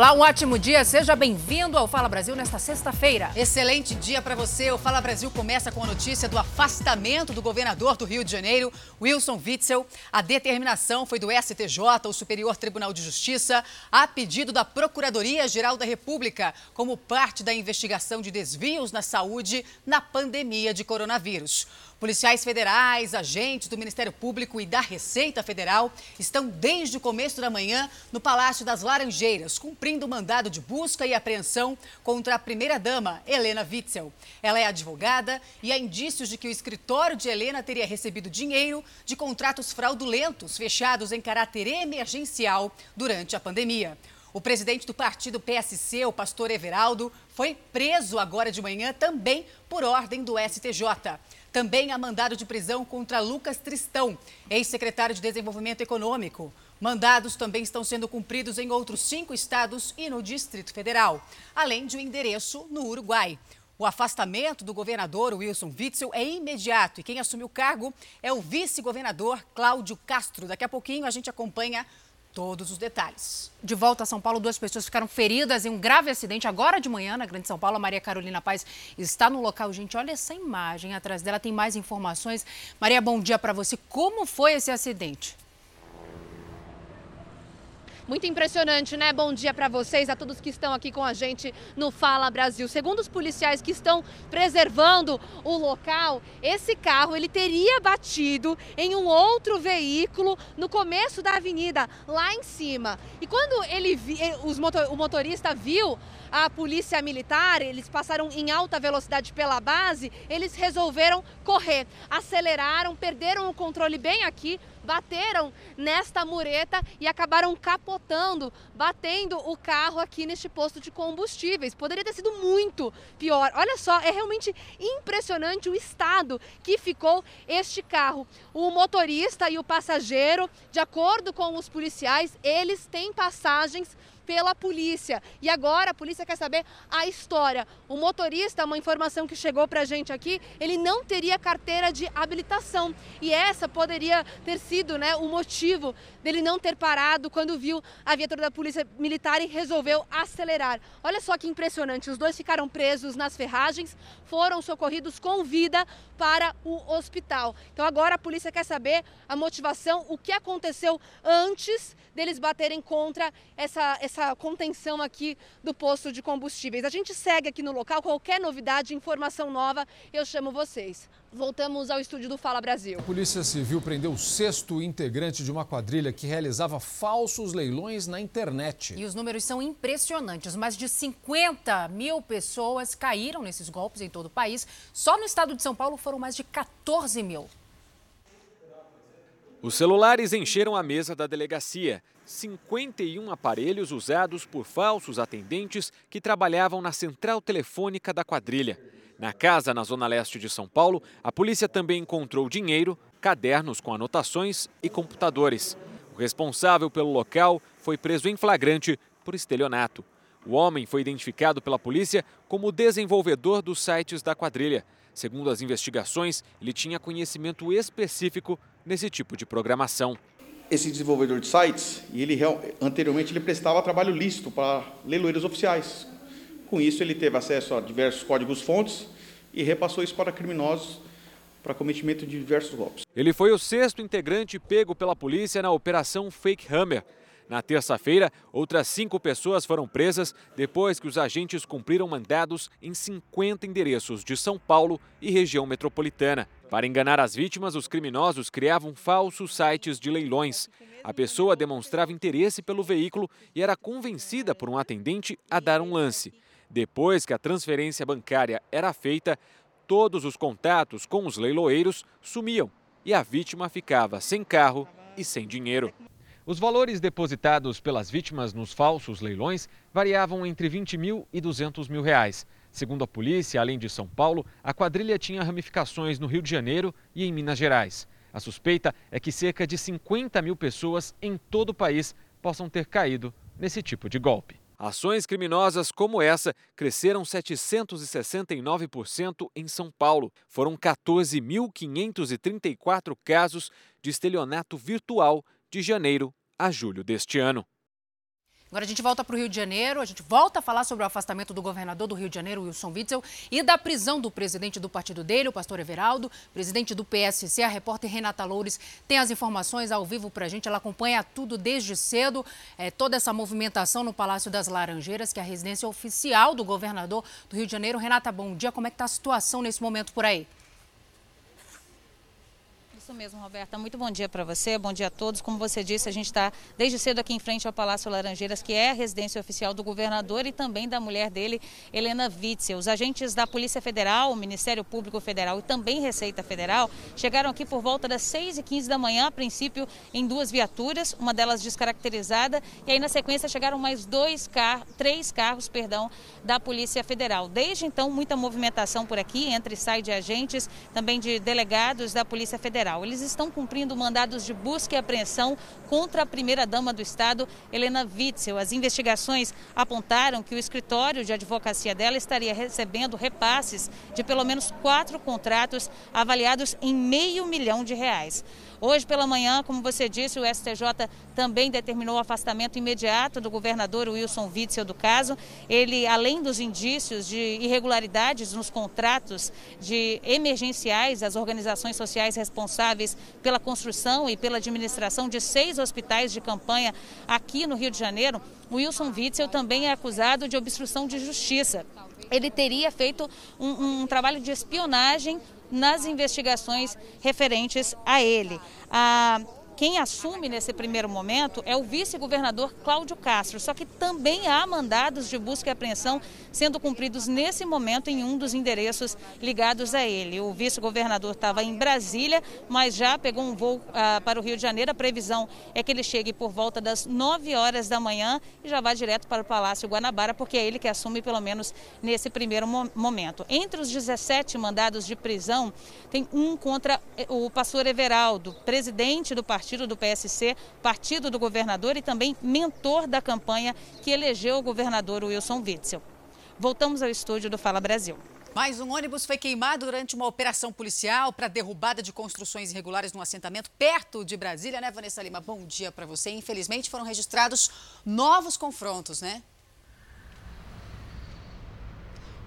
Olá, um ótimo dia. Seja bem-vindo ao Fala Brasil nesta sexta-feira. Excelente dia para você. O Fala Brasil começa com a notícia do afastamento do governador do Rio de Janeiro, Wilson Witzel. A determinação foi do STJ, o Superior Tribunal de Justiça, a pedido da Procuradoria-Geral da República, como parte da investigação de desvios na saúde na pandemia de coronavírus. Policiais federais, agentes do Ministério Público e da Receita Federal estão desde o começo da manhã no Palácio das Laranjeiras, cumprindo o mandado de busca e apreensão contra a primeira-dama, Helena Witzel. Ela é advogada e há indícios de que o escritório de Helena teria recebido dinheiro de contratos fraudulentos fechados em caráter emergencial durante a pandemia. O presidente do partido PSC, o pastor Everaldo, foi preso agora de manhã também por ordem do STJ. Também há mandado de prisão contra Lucas Tristão, ex-secretário de Desenvolvimento Econômico. Mandados também estão sendo cumpridos em outros cinco estados e no Distrito Federal, além de um endereço no Uruguai. O afastamento do governador Wilson Witzel é imediato e quem assumiu o cargo é o vice-governador Cláudio Castro. Daqui a pouquinho a gente acompanha todos os detalhes. De volta a São Paulo, duas pessoas ficaram feridas em um grave acidente agora de manhã na Grande São Paulo. A Maria Carolina Paz está no local. Gente, olha essa imagem atrás dela, tem mais informações. Maria, bom dia para você. Como foi esse acidente? Muito impressionante, né? Bom dia para vocês, a todos que estão aqui com a gente no Fala Brasil. Segundo os policiais que estão preservando o local, esse carro ele teria batido em um outro veículo no começo da avenida, lá em cima. E quando ele vi, os motor, o motorista viu a polícia militar, eles passaram em alta velocidade pela base, eles resolveram correr, aceleraram, perderam o controle bem aqui bateram nesta mureta e acabaram capotando, batendo o carro aqui neste posto de combustíveis. Poderia ter sido muito pior. Olha só, é realmente impressionante o estado que ficou este carro. O motorista e o passageiro, de acordo com os policiais, eles têm passagens pela polícia. E agora a polícia quer saber a história. O motorista, uma informação que chegou para a gente aqui, ele não teria carteira de habilitação. E essa poderia ter sido né, o motivo dele não ter parado quando viu a viatura da polícia militar e resolveu acelerar. Olha só que impressionante, os dois ficaram presos nas ferragens, foram socorridos com vida para o hospital. Então agora a polícia quer saber a motivação, o que aconteceu antes deles baterem contra essa, essa contenção aqui do posto de combustíveis. A gente segue aqui no local, qualquer novidade, informação nova, eu chamo vocês. Voltamos ao estúdio do Fala Brasil. A Polícia Civil prendeu o sexto integrante de uma quadrilha que realizava falsos leilões na internet. E os números são impressionantes. Mais de 50 mil pessoas caíram nesses golpes em todo o país. Só no estado de São Paulo foram mais de 14 mil. Os celulares encheram a mesa da delegacia. 51 aparelhos usados por falsos atendentes que trabalhavam na central telefônica da quadrilha. Na casa, na zona leste de São Paulo, a polícia também encontrou dinheiro, cadernos com anotações e computadores. O responsável pelo local foi preso em flagrante por estelionato. O homem foi identificado pela polícia como desenvolvedor dos sites da quadrilha. Segundo as investigações, ele tinha conhecimento específico nesse tipo de programação. Esse desenvolvedor de sites, ele anteriormente ele prestava trabalho lícito para leiloeiros oficiais, com isso, ele teve acesso a diversos códigos-fontes e repassou isso para criminosos para cometimento de diversos golpes. Ele foi o sexto integrante pego pela polícia na Operação Fake Hammer. Na terça-feira, outras cinco pessoas foram presas depois que os agentes cumpriram mandados em 50 endereços de São Paulo e região metropolitana. Para enganar as vítimas, os criminosos criavam falsos sites de leilões. A pessoa demonstrava interesse pelo veículo e era convencida por um atendente a dar um lance. Depois que a transferência bancária era feita, todos os contatos com os leiloeiros sumiam e a vítima ficava sem carro e sem dinheiro. Os valores depositados pelas vítimas nos falsos leilões variavam entre 20 mil e 200 mil reais. Segundo a polícia, além de São Paulo, a quadrilha tinha ramificações no Rio de Janeiro e em Minas Gerais. A suspeita é que cerca de 50 mil pessoas em todo o país possam ter caído nesse tipo de golpe. Ações criminosas como essa cresceram 769% em São Paulo. Foram 14.534 casos de estelionato virtual de janeiro a julho deste ano. Agora a gente volta para o Rio de Janeiro, a gente volta a falar sobre o afastamento do governador do Rio de Janeiro, Wilson Witzel, e da prisão do presidente do partido dele, o pastor Everaldo, presidente do PSC, a repórter Renata Loures tem as informações ao vivo para a gente, ela acompanha tudo desde cedo, é, toda essa movimentação no Palácio das Laranjeiras, que é a residência oficial do governador do Rio de Janeiro. Renata, bom dia, como é que está a situação nesse momento por aí? Isso mesmo, Roberta. Muito bom dia para você, bom dia a todos. Como você disse, a gente está desde cedo aqui em frente ao Palácio Laranjeiras, que é a residência oficial do governador e também da mulher dele, Helena Witzel. Os agentes da Polícia Federal, o Ministério Público Federal e também Receita Federal chegaram aqui por volta das 6h15 da manhã, a princípio em duas viaturas, uma delas descaracterizada, e aí na sequência chegaram mais dois carros, três carros, perdão, da Polícia Federal. Desde então, muita movimentação por aqui, entre e sai de agentes, também de delegados da Polícia Federal. Eles estão cumprindo mandados de busca e apreensão contra a primeira-dama do Estado, Helena Witzel. As investigações apontaram que o escritório de advocacia dela estaria recebendo repasses de pelo menos quatro contratos avaliados em meio milhão de reais. Hoje pela manhã, como você disse, o STJ também determinou o afastamento imediato do governador Wilson Witzel do caso. Ele, além dos indícios de irregularidades nos contratos de emergenciais das organizações sociais responsáveis pela construção e pela administração de seis hospitais de campanha aqui no Rio de Janeiro, Wilson Witzel também é acusado de obstrução de justiça. Ele teria feito um, um trabalho de espionagem nas investigações referentes a ele. A quem assume nesse primeiro momento é o vice-governador Cláudio Castro, só que também há mandados de busca e apreensão sendo cumpridos nesse momento em um dos endereços ligados a ele. O vice-governador estava em Brasília, mas já pegou um voo ah, para o Rio de Janeiro. A previsão é que ele chegue por volta das 9 horas da manhã e já vá direto para o Palácio Guanabara, porque é ele que assume pelo menos nesse primeiro momento. Entre os 17 mandados de prisão, tem um contra eh, o pastor Everaldo, presidente do partido partido do PSC, partido do governador e também mentor da campanha que elegeu o governador Wilson Witzel. Voltamos ao estúdio do Fala Brasil. Mais um ônibus foi queimado durante uma operação policial para derrubada de construções irregulares num assentamento perto de Brasília, né, Vanessa Lima? Bom dia para você. Infelizmente foram registrados novos confrontos, né?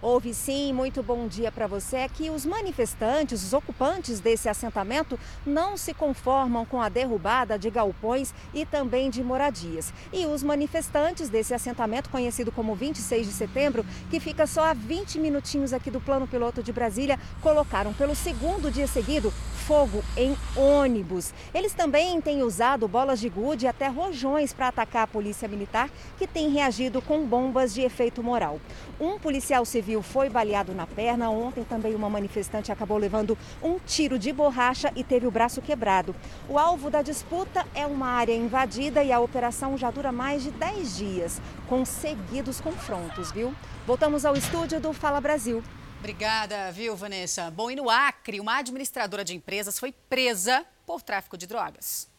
Houve sim, muito bom dia para você. É que os manifestantes, os ocupantes desse assentamento, não se conformam com a derrubada de galpões e também de moradias. E os manifestantes desse assentamento, conhecido como 26 de setembro, que fica só a 20 minutinhos aqui do plano piloto de Brasília, colocaram pelo segundo dia seguido fogo em ônibus. Eles também têm usado bolas de gude e até rojões para atacar a polícia militar, que tem reagido com bombas de efeito moral. Um policial civil foi baleado na perna. Ontem também uma manifestante acabou levando um tiro de borracha e teve o braço quebrado. O alvo da disputa é uma área invadida e a operação já dura mais de 10 dias, com seguidos confrontos, viu? Voltamos ao estúdio do Fala Brasil. Obrigada, viu, Vanessa? Bom, e no Acre, uma administradora de empresas foi presa por tráfico de drogas.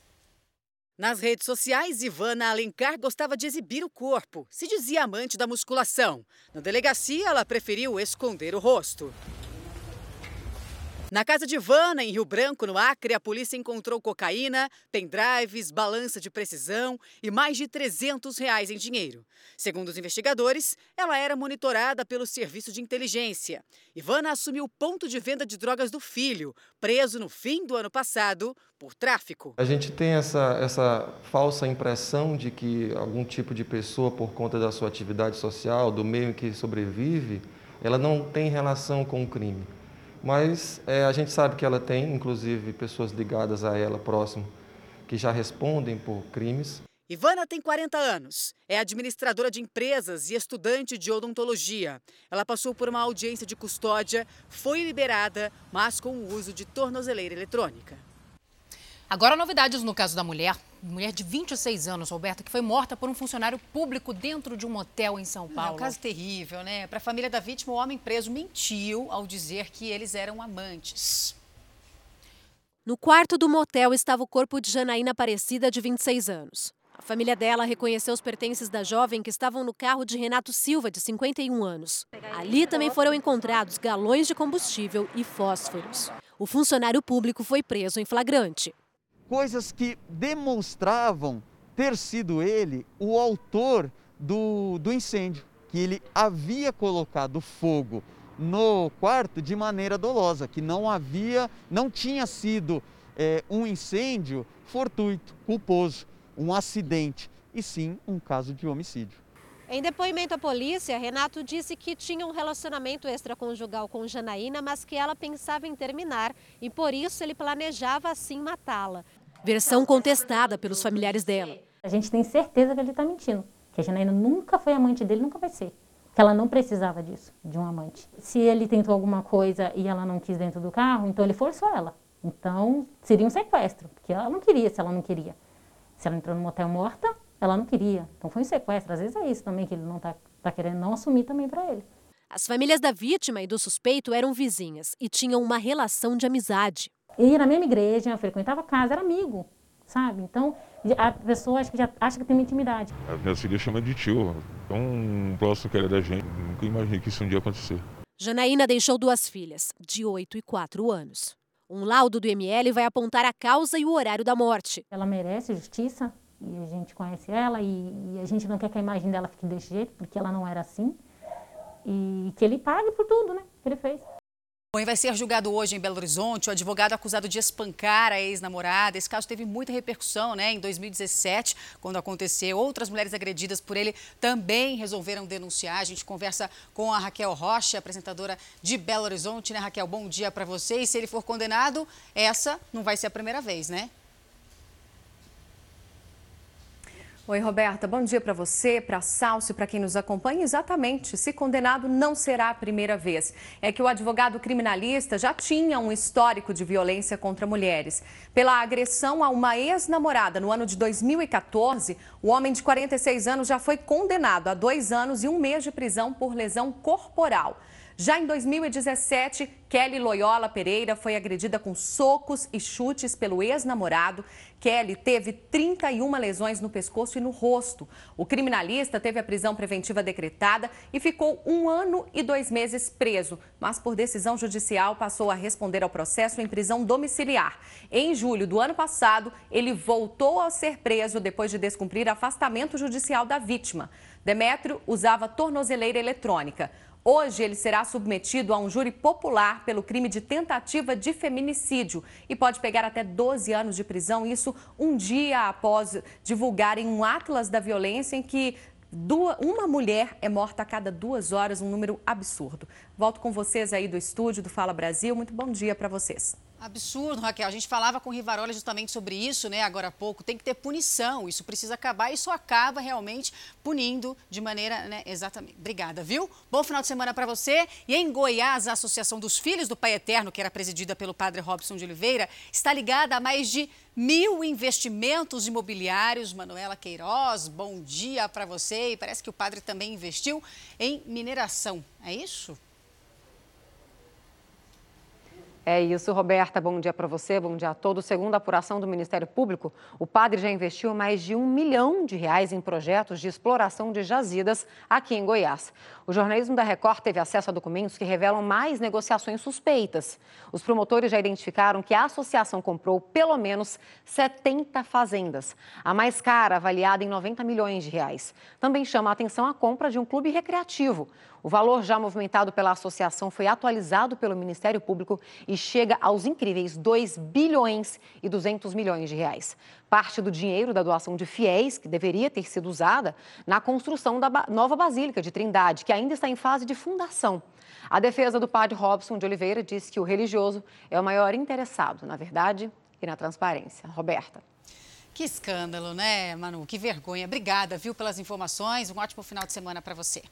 Nas redes sociais, Ivana Alencar gostava de exibir o corpo. Se dizia amante da musculação. Na delegacia, ela preferiu esconder o rosto. Na casa de Ivana, em Rio Branco, no Acre, a polícia encontrou cocaína, pendrives, balança de precisão e mais de 300 reais em dinheiro. Segundo os investigadores, ela era monitorada pelo serviço de inteligência. Ivana assumiu o ponto de venda de drogas do filho, preso no fim do ano passado por tráfico. A gente tem essa, essa falsa impressão de que algum tipo de pessoa, por conta da sua atividade social, do meio em que sobrevive, ela não tem relação com o crime mas é, a gente sabe que ela tem, inclusive, pessoas ligadas a ela próximo que já respondem por crimes. Ivana tem 40 anos, é administradora de empresas e estudante de odontologia. Ela passou por uma audiência de custódia, foi liberada, mas com o uso de tornozeleira eletrônica. Agora, novidades no caso da mulher. Mulher de 26 anos, Roberta, que foi morta por um funcionário público dentro de um hotel em São Paulo. É um caso terrível, né? Para a família da vítima, o homem preso mentiu ao dizer que eles eram amantes. No quarto do motel estava o corpo de Janaína Aparecida, de 26 anos. A família dela reconheceu os pertences da jovem que estavam no carro de Renato Silva, de 51 anos. Ali também foram encontrados galões de combustível e fósforos. O funcionário público foi preso em flagrante coisas que demonstravam ter sido ele o autor do, do incêndio, que ele havia colocado fogo no quarto de maneira dolosa, que não havia, não tinha sido é, um incêndio fortuito, culposo, um acidente, e sim um caso de homicídio. Em depoimento à polícia, Renato disse que tinha um relacionamento extraconjugal com Janaína, mas que ela pensava em terminar e por isso ele planejava assim matá-la. Versão contestada pelos familiares dela. A gente tem certeza que ele está mentindo, que a Janaína nunca foi amante dele, nunca vai ser. Que ela não precisava disso, de um amante. Se ele tentou alguma coisa e ela não quis dentro do carro, então ele forçou ela. Então seria um sequestro, porque ela não queria se ela não queria. Se ela entrou no motel morta, ela não queria. Então foi um sequestro. Às vezes é isso também que ele não está tá querendo não assumir também para ele. As famílias da vítima e do suspeito eram vizinhas e tinham uma relação de amizade. Ia na mesma igreja, frequentava a casa, era amigo, sabe? Então a pessoa acha que já acha que tem uma intimidade. A minha filha chama de tio, tão próximo que era da gente. Nunca imaginei que isso um dia acontecer. Janaína deixou duas filhas, de 8 e 4 anos. Um laudo do ML vai apontar a causa e o horário da morte. Ela merece justiça, e a gente conhece ela e, e, a gente não quer que a imagem dela fique desse jeito, porque ela não era assim. E que ele pague por tudo, né, que ele fez. Bom, vai ser julgado hoje em Belo Horizonte o advogado acusado de espancar a ex-namorada. Esse caso teve muita repercussão, né? Em 2017, quando aconteceu, outras mulheres agredidas por ele também resolveram denunciar. A gente conversa com a Raquel Rocha, apresentadora de Belo Horizonte, né, Raquel? Bom dia para você. E se ele for condenado, essa não vai ser a primeira vez, né? Oi, Roberta. Bom dia para você, para Salso e para quem nos acompanha. Exatamente, se condenado não será a primeira vez. É que o advogado criminalista já tinha um histórico de violência contra mulheres. Pela agressão a uma ex-namorada no ano de 2014, o homem de 46 anos já foi condenado a dois anos e um mês de prisão por lesão corporal. Já em 2017, Kelly Loyola Pereira foi agredida com socos e chutes pelo ex-namorado. Kelly teve 31 lesões no pescoço e no rosto. O criminalista teve a prisão preventiva decretada e ficou um ano e dois meses preso, mas por decisão judicial passou a responder ao processo em prisão domiciliar. Em julho do ano passado, ele voltou a ser preso depois de descumprir afastamento judicial da vítima. Demétrio usava tornozeleira eletrônica. Hoje ele será submetido a um júri popular pelo crime de tentativa de feminicídio e pode pegar até 12 anos de prisão, isso um dia após divulgarem um atlas da violência em que uma mulher é morta a cada duas horas, um número absurdo. Volto com vocês aí do estúdio do Fala Brasil. Muito bom dia para vocês. Absurdo, Raquel. A gente falava com o Rivarola justamente sobre isso, né, agora há pouco. Tem que ter punição, isso precisa acabar. Isso acaba realmente punindo de maneira, né, exatamente. Obrigada, viu? Bom final de semana para você. E em Goiás, a Associação dos Filhos do Pai Eterno, que era presidida pelo padre Robson de Oliveira, está ligada a mais de mil investimentos imobiliários. Manuela Queiroz, bom dia para você. E parece que o padre também investiu em mineração. É isso? É isso, Roberta. Bom dia para você, bom dia a todos. Segundo a apuração do Ministério Público, o padre já investiu mais de um milhão de reais em projetos de exploração de jazidas aqui em Goiás. O jornalismo da Record teve acesso a documentos que revelam mais negociações suspeitas. Os promotores já identificaram que a associação comprou pelo menos 70 fazendas, a mais cara avaliada em 90 milhões de reais. Também chama a atenção a compra de um clube recreativo. O valor já movimentado pela associação foi atualizado pelo Ministério Público e chega aos incríveis 2 bilhões e 200 milhões de reais. Parte do dinheiro da doação de fiéis, que deveria ter sido usada na construção da nova Basílica de Trindade, que ainda está em fase de fundação. A defesa do padre Robson de Oliveira diz que o religioso é o maior interessado na verdade e na transparência. Roberta. Que escândalo, né, Manu? Que vergonha. Obrigada, viu, pelas informações. Um ótimo final de semana para você.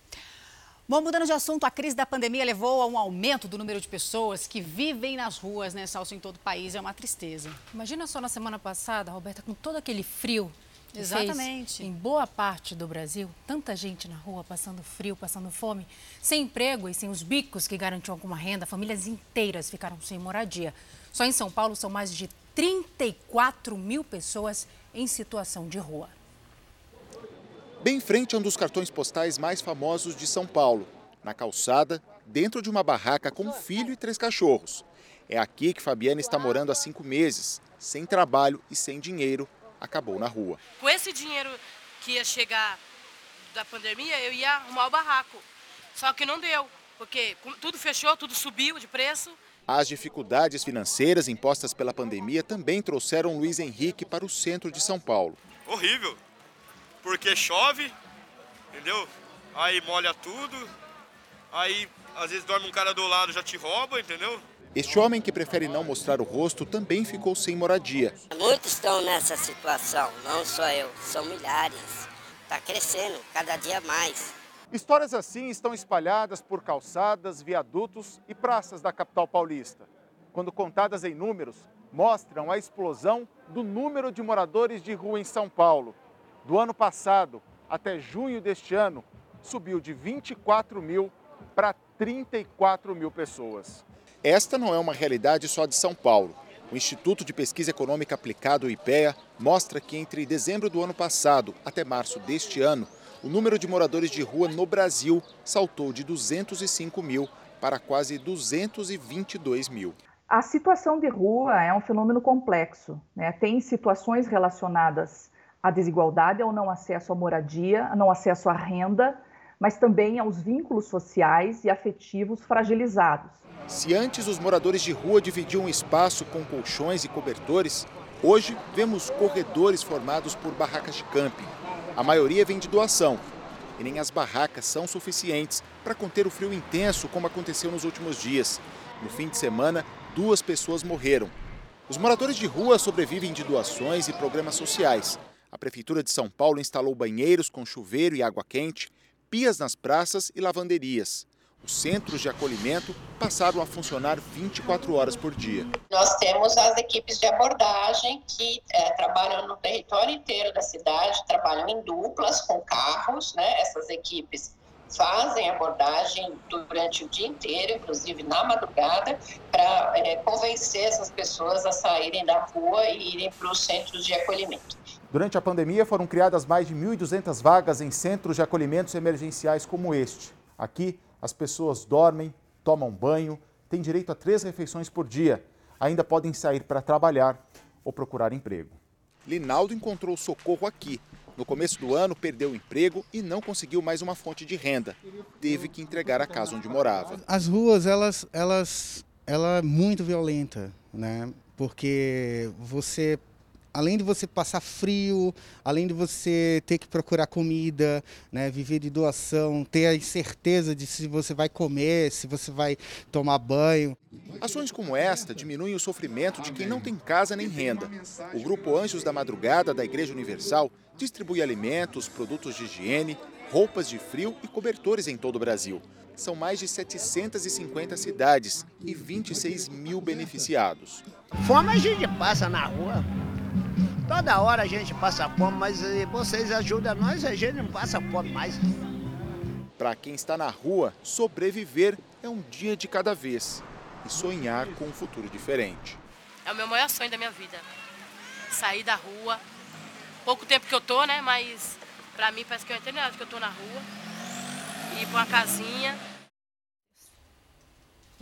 Bom, mudando de assunto, a crise da pandemia levou a um aumento do número de pessoas que vivem nas ruas, né, Salso, em todo o país. É uma tristeza. Imagina só na semana passada, Roberta, com todo aquele frio. Exatamente. Fez, em boa parte do Brasil, tanta gente na rua passando frio, passando fome, sem emprego e sem os bicos que garantiam alguma renda, famílias inteiras ficaram sem moradia. Só em São Paulo são mais de 34 mil pessoas em situação de rua bem em frente a um dos cartões postais mais famosos de São Paulo, na calçada, dentro de uma barraca com um filho e três cachorros. É aqui que Fabiana está morando há cinco meses, sem trabalho e sem dinheiro, acabou na rua. Com esse dinheiro que ia chegar da pandemia, eu ia arrumar o barraco. Só que não deu, porque tudo fechou, tudo subiu de preço. As dificuldades financeiras impostas pela pandemia também trouxeram Luiz Henrique para o centro de São Paulo. Horrível, porque chove, entendeu? Aí molha tudo, aí às vezes dorme um cara do lado já te rouba, entendeu? Este homem que prefere não mostrar o rosto também ficou sem moradia. Muitos estão nessa situação, não só eu, são milhares. Está crescendo cada dia mais. Histórias assim estão espalhadas por calçadas, viadutos e praças da capital paulista. Quando contadas em números, mostram a explosão do número de moradores de rua em São Paulo. Do ano passado até junho deste ano, subiu de 24 mil para 34 mil pessoas. Esta não é uma realidade só de São Paulo. O Instituto de Pesquisa Econômica Aplicada, o IPEA, mostra que entre dezembro do ano passado até março deste ano, o número de moradores de rua no Brasil saltou de 205 mil para quase 222 mil. A situação de rua é um fenômeno complexo. Né? Tem situações relacionadas à desigualdade, ao não acesso à moradia, ao não acesso à renda, mas também aos vínculos sociais e afetivos fragilizados. Se antes os moradores de rua dividiam espaço com colchões e cobertores, hoje vemos corredores formados por barracas de camping. A maioria vem de doação e nem as barracas são suficientes para conter o frio intenso, como aconteceu nos últimos dias. No fim de semana, duas pessoas morreram. Os moradores de rua sobrevivem de doações e programas sociais. A Prefeitura de São Paulo instalou banheiros com chuveiro e água quente, pias nas praças e lavanderias. Os centros de acolhimento passaram a funcionar 24 horas por dia. Nós temos as equipes de abordagem que é, trabalham no território inteiro da cidade, trabalham em duplas com carros, né? Essas equipes fazem abordagem durante o dia inteiro, inclusive na madrugada, para é, convencer essas pessoas a saírem da rua e irem para os centros de acolhimento. Durante a pandemia, foram criadas mais de 1.200 vagas em centros de acolhimentos emergenciais como este. Aqui, as pessoas dormem, tomam banho, têm direito a três refeições por dia, ainda podem sair para trabalhar ou procurar emprego. Linaldo encontrou socorro aqui. No começo do ano, perdeu o emprego e não conseguiu mais uma fonte de renda. Teve que entregar a casa onde morava. As ruas, elas, elas, ela é muito violenta, né? Porque você além de você passar frio, além de você ter que procurar comida, né, viver de doação, ter a incerteza de se você vai comer, se você vai tomar banho. Ações como esta diminuem o sofrimento de quem não tem casa nem renda. O grupo Anjos da Madrugada da Igreja Universal distribui alimentos, produtos de higiene, roupas de frio e cobertores em todo o Brasil. São mais de 750 cidades e 26 mil beneficiados. Fome a gente passa na rua. Toda hora a gente passa fome, mas eh, vocês ajudam nós, a gente não passa fome mais. Para quem está na rua, sobreviver é um dia de cada vez e sonhar com um futuro diferente. É o meu maior sonho da minha vida. Sair da rua. Pouco tempo que eu tô, né? Mas para mim parece que é uma eternidade que eu tô na rua. Ir para uma casinha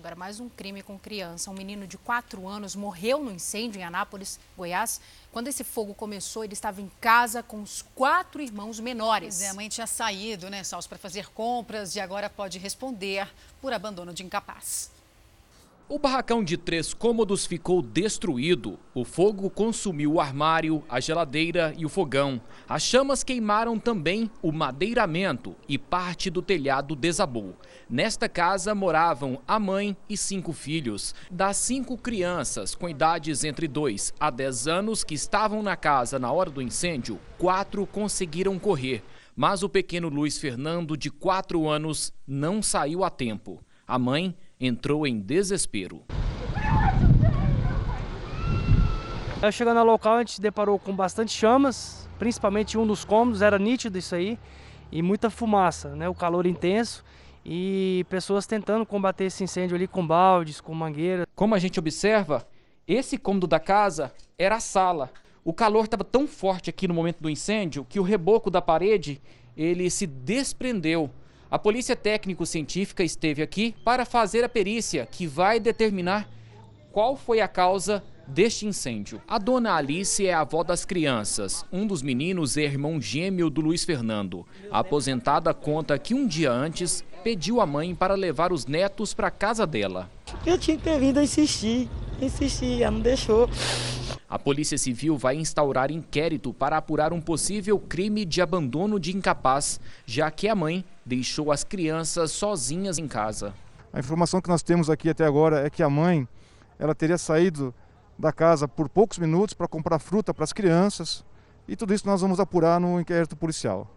Agora, mais um crime com criança. Um menino de 4 anos morreu no incêndio em Anápolis, Goiás. Quando esse fogo começou, ele estava em casa com os quatro irmãos menores. Pois é, a mãe tinha saído, né, Salso, para fazer compras e agora pode responder por abandono de incapaz. O barracão de três cômodos ficou destruído. O fogo consumiu o armário, a geladeira e o fogão. As chamas queimaram também o madeiramento e parte do telhado desabou. Nesta casa moravam a mãe e cinco filhos. Das cinco crianças com idades entre 2 a 10 anos que estavam na casa na hora do incêndio, quatro conseguiram correr. Mas o pequeno Luiz Fernando, de 4 anos, não saiu a tempo. A mãe entrou em desespero. Chegando ao local, a gente se deparou com bastante chamas, principalmente um dos cômodos, era nítido isso aí, e muita fumaça, né? o calor intenso e pessoas tentando combater esse incêndio ali com baldes, com mangueira. Como a gente observa, esse cômodo da casa era a sala. O calor estava tão forte aqui no momento do incêndio que o reboco da parede ele se desprendeu a Polícia Técnico-Científica esteve aqui para fazer a perícia que vai determinar qual foi a causa deste incêndio. A dona Alice é a avó das crianças. Um dos meninos é irmão gêmeo do Luiz Fernando. A aposentada conta que um dia antes pediu à mãe para levar os netos para casa dela. Eu tinha que ter vindo a insistir, insistir, ela não deixou. A Polícia Civil vai instaurar inquérito para apurar um possível crime de abandono de incapaz, já que a mãe deixou as crianças sozinhas em casa. A informação que nós temos aqui até agora é que a mãe ela teria saído da casa por poucos minutos para comprar fruta para as crianças e tudo isso nós vamos apurar no inquérito policial.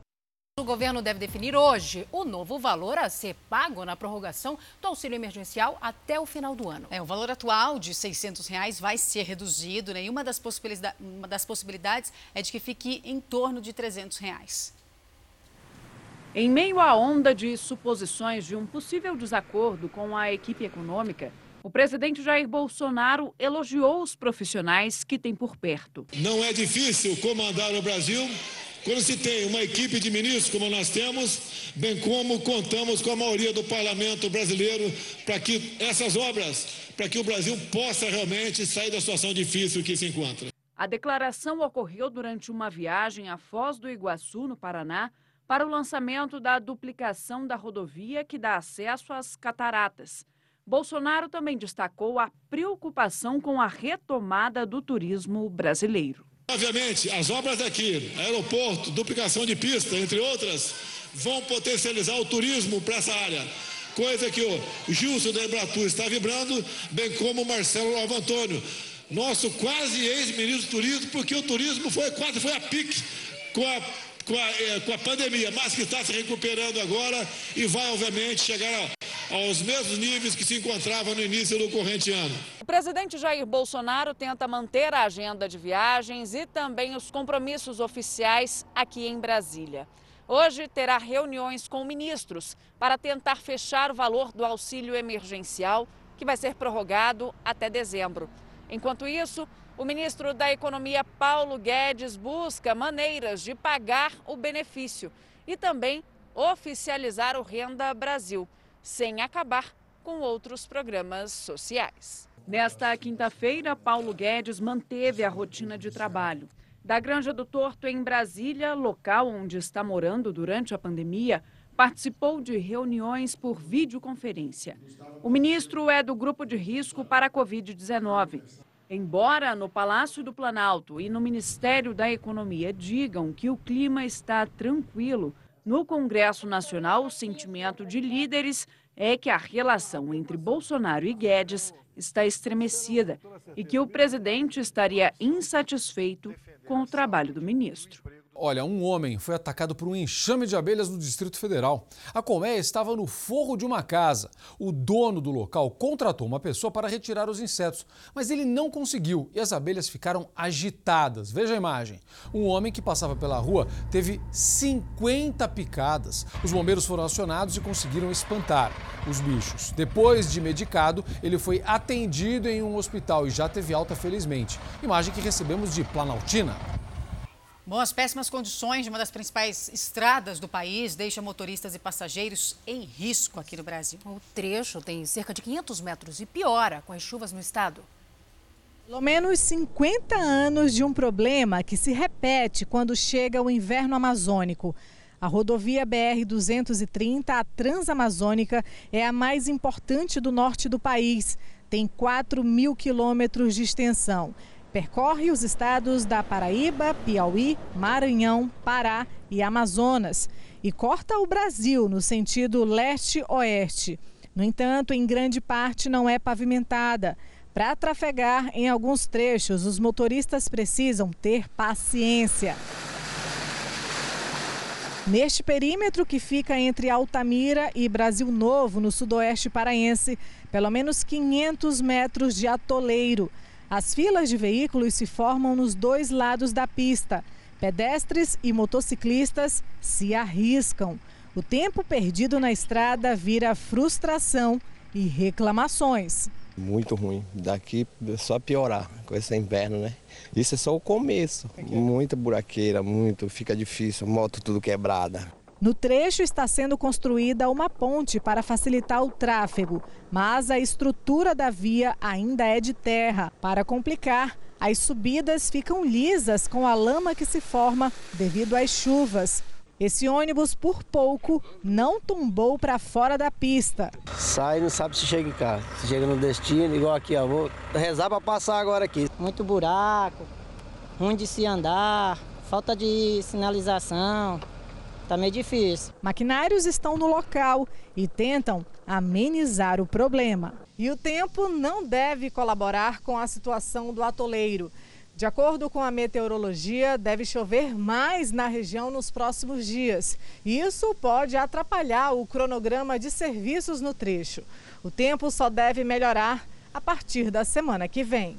O governo deve definir hoje o novo valor a ser pago na prorrogação do auxílio emergencial até o final do ano. É, o valor atual de 600 reais vai ser reduzido né? e uma das, possibilidades, uma das possibilidades é de que fique em torno de 300 reais. Em meio à onda de suposições de um possível desacordo com a equipe econômica, o presidente Jair Bolsonaro elogiou os profissionais que tem por perto. Não é difícil comandar o Brasil quando se tem uma equipe de ministros como nós temos, bem como contamos com a maioria do parlamento brasileiro para que essas obras, para que o Brasil possa realmente sair da situação difícil que se encontra. A declaração ocorreu durante uma viagem à Foz do Iguaçu, no Paraná, para o lançamento da duplicação da rodovia que dá acesso às cataratas. Bolsonaro também destacou a preocupação com a retomada do turismo brasileiro. Obviamente, as obras aqui, aeroporto, duplicação de pista, entre outras, vão potencializar o turismo para essa área. Coisa que o Gilson da Embratur está vibrando, bem como o Marcelo Alvo Antônio, nosso quase ex-ministro do turismo, porque o turismo foi quase foi a pique com a com a, eh, com a pandemia, mas que está se recuperando agora e vai, obviamente, chegar aos mesmos níveis que se encontrava no início do corrente ano. O presidente Jair Bolsonaro tenta manter a agenda de viagens e também os compromissos oficiais aqui em Brasília. Hoje terá reuniões com ministros para tentar fechar o valor do auxílio emergencial, que vai ser prorrogado até dezembro. Enquanto isso, o ministro da Economia, Paulo Guedes, busca maneiras de pagar o benefício e também oficializar o Renda Brasil, sem acabar com outros programas sociais. Nesta quinta-feira, Paulo Guedes manteve a rotina de trabalho. Da Granja do Torto, em Brasília, local onde está morando durante a pandemia, participou de reuniões por videoconferência. O ministro é do grupo de risco para a Covid-19. Embora no Palácio do Planalto e no Ministério da Economia digam que o clima está tranquilo, no Congresso Nacional o sentimento de líderes é que a relação entre Bolsonaro e Guedes está estremecida e que o presidente estaria insatisfeito com o trabalho do ministro. Olha, um homem foi atacado por um enxame de abelhas no Distrito Federal. A colmeia estava no forro de uma casa. O dono do local contratou uma pessoa para retirar os insetos, mas ele não conseguiu e as abelhas ficaram agitadas. Veja a imagem. Um homem que passava pela rua teve 50 picadas. Os bombeiros foram acionados e conseguiram espantar os bichos. Depois de medicado, ele foi atendido em um hospital e já teve alta felizmente. Imagem que recebemos de Planaltina. Bom, as péssimas condições de uma das principais estradas do país deixam motoristas e passageiros em risco aqui no Brasil. O trecho tem cerca de 500 metros e piora com as chuvas no estado. Pelo menos 50 anos de um problema que se repete quando chega o inverno amazônico. A rodovia BR-230, a Transamazônica, é a mais importante do norte do país. Tem 4 mil quilômetros de extensão. Percorre os estados da Paraíba, Piauí, Maranhão, Pará e Amazonas e corta o Brasil no sentido leste-oeste. No entanto, em grande parte não é pavimentada. Para trafegar em alguns trechos, os motoristas precisam ter paciência. Neste perímetro que fica entre Altamira e Brasil Novo, no sudoeste paraense, pelo menos 500 metros de atoleiro. As filas de veículos se formam nos dois lados da pista. Pedestres e motociclistas se arriscam. O tempo perdido na estrada vira frustração e reclamações. Muito ruim. Daqui é só piorar com esse inverno, né? Isso é só o começo. Muita buraqueira, muito, fica difícil, moto tudo quebrada. No trecho está sendo construída uma ponte para facilitar o tráfego, mas a estrutura da via ainda é de terra. Para complicar, as subidas ficam lisas com a lama que se forma devido às chuvas. Esse ônibus, por pouco, não tombou para fora da pista. Sai não sabe se chega em casa. Se chega no destino, igual aqui, ó. Vou rezar para passar agora aqui. Muito buraco, ruim de se andar, falta de sinalização. Tá meio difícil. Maquinários estão no local e tentam amenizar o problema. E o tempo não deve colaborar com a situação do atoleiro. De acordo com a meteorologia, deve chover mais na região nos próximos dias. Isso pode atrapalhar o cronograma de serviços no trecho. O tempo só deve melhorar a partir da semana que vem.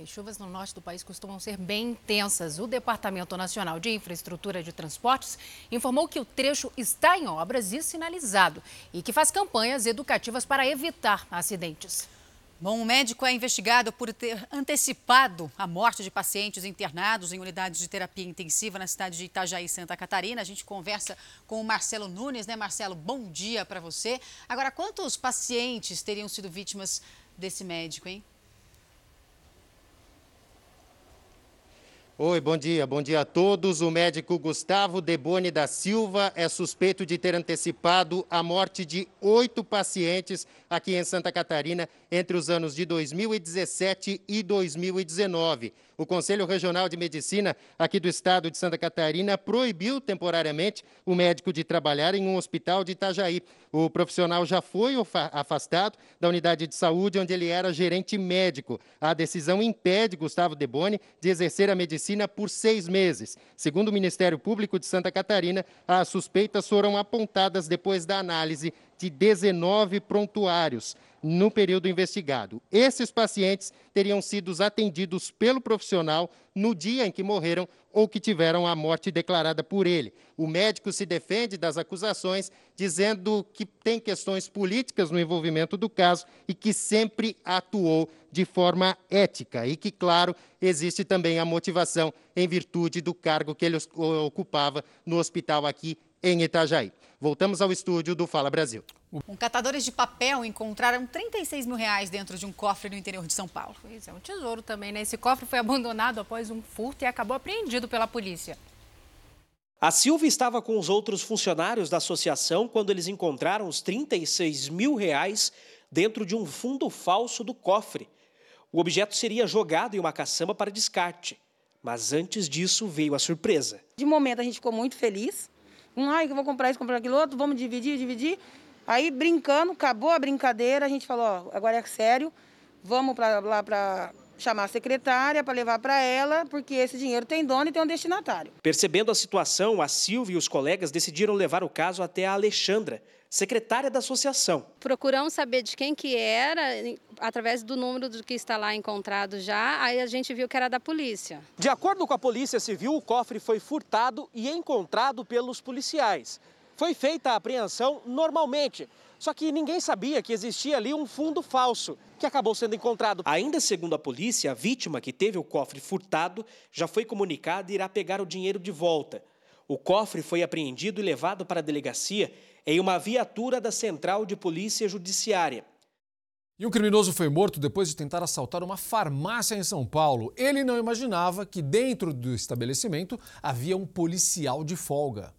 As chuvas no norte do país costumam ser bem intensas. O Departamento Nacional de Infraestrutura de Transportes informou que o trecho está em obras e sinalizado e que faz campanhas educativas para evitar acidentes. Bom, o médico é investigado por ter antecipado a morte de pacientes internados em unidades de terapia intensiva na cidade de Itajaí, Santa Catarina. A gente conversa com o Marcelo Nunes, né? Marcelo, bom dia para você. Agora, quantos pacientes teriam sido vítimas desse médico, hein? Oi, bom dia. Bom dia a todos. O médico Gustavo Deboni da Silva é suspeito de ter antecipado a morte de oito pacientes aqui em Santa Catarina entre os anos de 2017 e 2019. O Conselho Regional de Medicina aqui do estado de Santa Catarina proibiu temporariamente o médico de trabalhar em um hospital de Itajaí. O profissional já foi afastado da unidade de saúde onde ele era gerente médico. A decisão impede Gustavo Deboni de exercer a medicina por seis meses. Segundo o Ministério Público de Santa Catarina, as suspeitas foram apontadas depois da análise de 19 prontuários no período investigado. Esses pacientes teriam sido atendidos pelo profissional no dia em que morreram ou que tiveram a morte declarada por ele. O médico se defende das acusações, dizendo que tem questões políticas no envolvimento do caso e que sempre atuou de forma ética e que, claro, existe também a motivação em virtude do cargo que ele ocupava no hospital aqui em Itajaí. Voltamos ao estúdio do Fala Brasil. Um catadores de papel encontraram 36 mil reais dentro de um cofre no interior de São Paulo. Pois é, um tesouro também, né? Esse cofre foi abandonado após um furto e acabou apreendido pela polícia. A Silvia estava com os outros funcionários da associação quando eles encontraram os 36 mil reais dentro de um fundo falso do cofre. O objeto seria jogado em uma caçamba para descarte. Mas antes disso veio a surpresa. De momento a gente ficou muito feliz. Um, ai, que vou comprar isso, comprar aquilo outro, vamos dividir, dividir. Aí, brincando, acabou a brincadeira, a gente falou, ó, agora é sério, vamos pra, lá para chamar a secretária para levar para ela, porque esse dinheiro tem dono e tem um destinatário. Percebendo a situação, a Silvia e os colegas decidiram levar o caso até a Alexandra, secretária da associação. Procuramos saber de quem que era, através do número do que está lá encontrado já, aí a gente viu que era da polícia. De acordo com a Polícia Civil, o cofre foi furtado e encontrado pelos policiais. Foi feita a apreensão normalmente, só que ninguém sabia que existia ali um fundo falso, que acabou sendo encontrado. Ainda segundo a polícia, a vítima que teve o cofre furtado já foi comunicada e irá pegar o dinheiro de volta. O cofre foi apreendido e levado para a delegacia em uma viatura da Central de Polícia Judiciária. E um criminoso foi morto depois de tentar assaltar uma farmácia em São Paulo. Ele não imaginava que dentro do estabelecimento havia um policial de folga.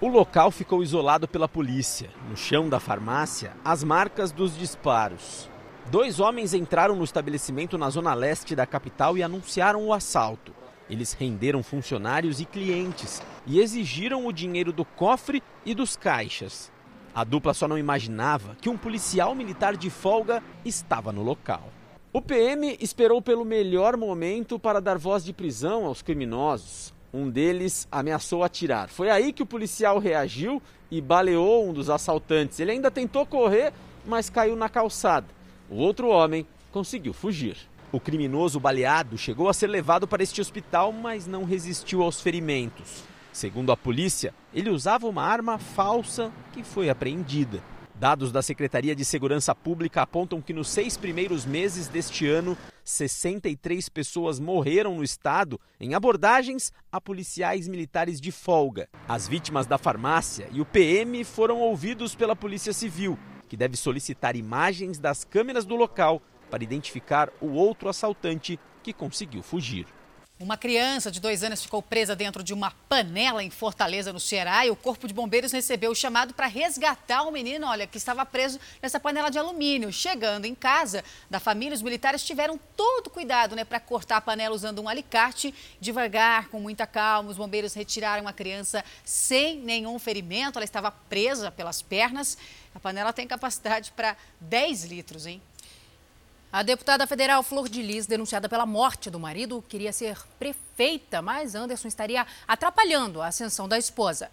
O local ficou isolado pela polícia. No chão da farmácia, as marcas dos disparos. Dois homens entraram no estabelecimento na zona leste da capital e anunciaram o assalto. Eles renderam funcionários e clientes e exigiram o dinheiro do cofre e dos caixas. A dupla só não imaginava que um policial militar de folga estava no local. O PM esperou pelo melhor momento para dar voz de prisão aos criminosos. Um deles ameaçou atirar. Foi aí que o policial reagiu e baleou um dos assaltantes. Ele ainda tentou correr, mas caiu na calçada. O outro homem conseguiu fugir. O criminoso baleado chegou a ser levado para este hospital, mas não resistiu aos ferimentos. Segundo a polícia, ele usava uma arma falsa que foi apreendida. Dados da Secretaria de Segurança Pública apontam que nos seis primeiros meses deste ano, 63 pessoas morreram no estado em abordagens a policiais militares de folga. As vítimas da farmácia e o PM foram ouvidos pela Polícia Civil, que deve solicitar imagens das câmeras do local para identificar o outro assaltante que conseguiu fugir. Uma criança de dois anos ficou presa dentro de uma panela em Fortaleza, no Ceará, e o Corpo de Bombeiros recebeu o chamado para resgatar o menino, olha, que estava preso nessa panela de alumínio. Chegando em casa da família, os militares tiveram todo cuidado né, para cortar a panela usando um alicate. Devagar, com muita calma, os bombeiros retiraram a criança sem nenhum ferimento. Ela estava presa pelas pernas. A panela tem capacidade para 10 litros, hein? A deputada federal Flor de Lis, denunciada pela morte do marido, queria ser prefeita, mas Anderson estaria atrapalhando a ascensão da esposa.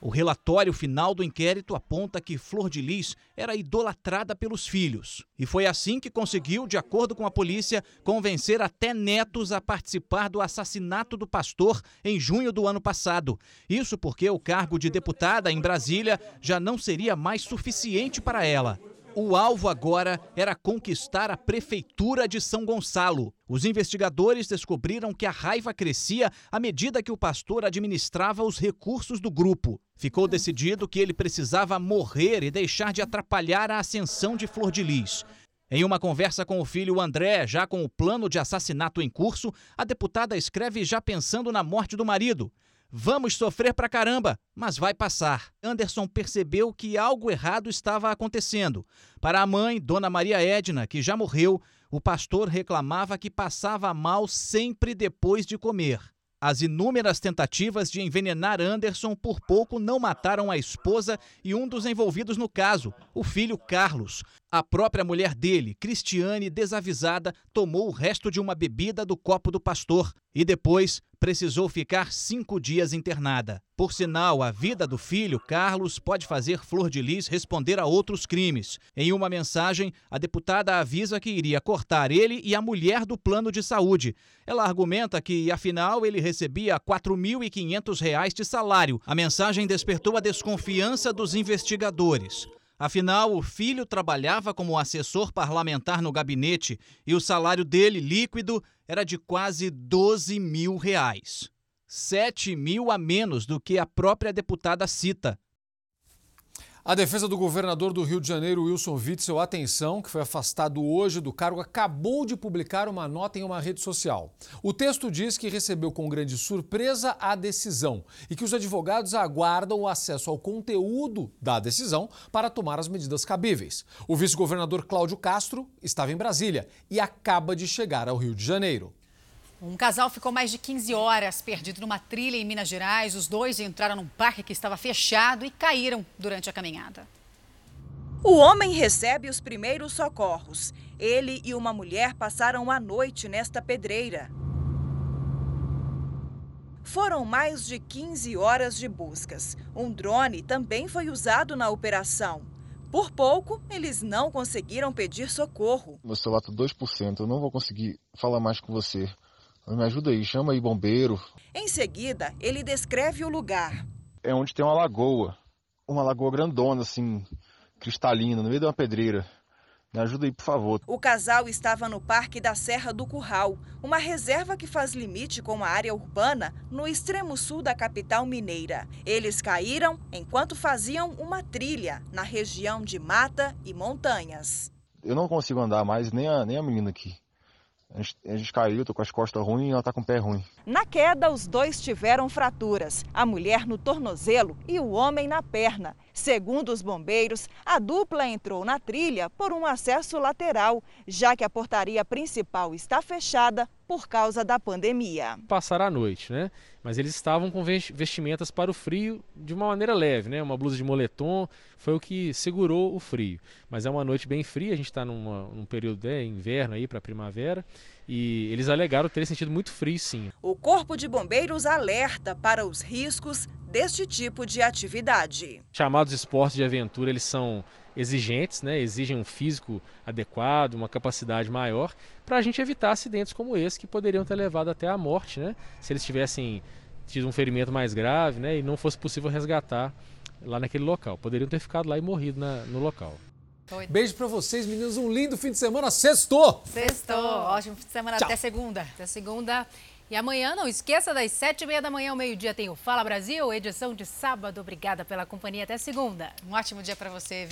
O relatório final do inquérito aponta que Flor de Lis era idolatrada pelos filhos. E foi assim que conseguiu, de acordo com a polícia, convencer até netos a participar do assassinato do pastor em junho do ano passado. Isso porque o cargo de deputada em Brasília já não seria mais suficiente para ela. O alvo agora era conquistar a prefeitura de São Gonçalo. Os investigadores descobriram que a raiva crescia à medida que o pastor administrava os recursos do grupo. Ficou decidido que ele precisava morrer e deixar de atrapalhar a ascensão de Flor de Lis. Em uma conversa com o filho André, já com o plano de assassinato em curso, a deputada escreve já pensando na morte do marido. Vamos sofrer pra caramba, mas vai passar. Anderson percebeu que algo errado estava acontecendo. Para a mãe, Dona Maria Edna, que já morreu, o pastor reclamava que passava mal sempre depois de comer. As inúmeras tentativas de envenenar Anderson por pouco não mataram a esposa e um dos envolvidos no caso, o filho Carlos. A própria mulher dele, Cristiane, desavisada, tomou o resto de uma bebida do copo do pastor e depois precisou ficar cinco dias internada. Por sinal, a vida do filho, Carlos, pode fazer Flor de Lis responder a outros crimes. Em uma mensagem, a deputada avisa que iria cortar ele e a mulher do plano de saúde. Ela argumenta que, afinal, ele recebia R$ 4.500 de salário. A mensagem despertou a desconfiança dos investigadores. Afinal, o filho trabalhava como assessor parlamentar no gabinete e o salário dele, líquido, era de quase 12 mil reais. 7 mil a menos do que a própria deputada cita. A defesa do governador do Rio de Janeiro, Wilson Witzel, atenção, que foi afastado hoje do cargo, acabou de publicar uma nota em uma rede social. O texto diz que recebeu com grande surpresa a decisão e que os advogados aguardam o acesso ao conteúdo da decisão para tomar as medidas cabíveis. O vice-governador Cláudio Castro estava em Brasília e acaba de chegar ao Rio de Janeiro. Um casal ficou mais de 15 horas perdido numa trilha em Minas Gerais. Os dois entraram num parque que estava fechado e caíram durante a caminhada. O homem recebe os primeiros socorros. Ele e uma mulher passaram a noite nesta pedreira. Foram mais de 15 horas de buscas. Um drone também foi usado na operação. Por pouco, eles não conseguiram pedir socorro. Meu celular está 2%, eu não vou conseguir falar mais com você. Me ajuda aí, chama aí bombeiro. Em seguida, ele descreve o lugar. É onde tem uma lagoa. Uma lagoa grandona, assim, cristalina, no meio de uma pedreira. Me ajuda aí, por favor. O casal estava no Parque da Serra do Curral, uma reserva que faz limite com a área urbana no extremo sul da capital mineira. Eles caíram enquanto faziam uma trilha na região de mata e montanhas. Eu não consigo andar mais, nem a, nem a menina aqui. A gente, a gente caiu, tô com as costas ruins e ela tá com o pé ruim. Na queda, os dois tiveram fraturas, a mulher no tornozelo e o homem na perna. Segundo os bombeiros, a dupla entrou na trilha por um acesso lateral, já que a portaria principal está fechada por causa da pandemia. Passar a noite, né? Mas eles estavam com vestimentas para o frio de uma maneira leve, né? Uma blusa de moletom foi o que segurou o frio. Mas é uma noite bem fria, a gente está num período de né, inverno aí para primavera e eles alegaram ter sentido muito frio, sim. O Corpo de Bombeiros alerta para os riscos deste tipo de atividade. Chamados esportes de aventura, eles são exigentes, né? exigem um físico adequado, uma capacidade maior, para a gente evitar acidentes como esse que poderiam ter levado até a morte, né? se eles tivessem tido um ferimento mais grave né? e não fosse possível resgatar lá naquele local. Poderiam ter ficado lá e morrido na, no local. Beijo pra vocês, meninos. Um lindo fim de semana. Sextou! Sextou. Ótimo fim de semana. Tchau. Até segunda. Até segunda. E amanhã, não esqueça, das sete e meia da manhã ao meio-dia tem o Fala Brasil, edição de sábado. Obrigada pela companhia. Até segunda. Um ótimo dia para você.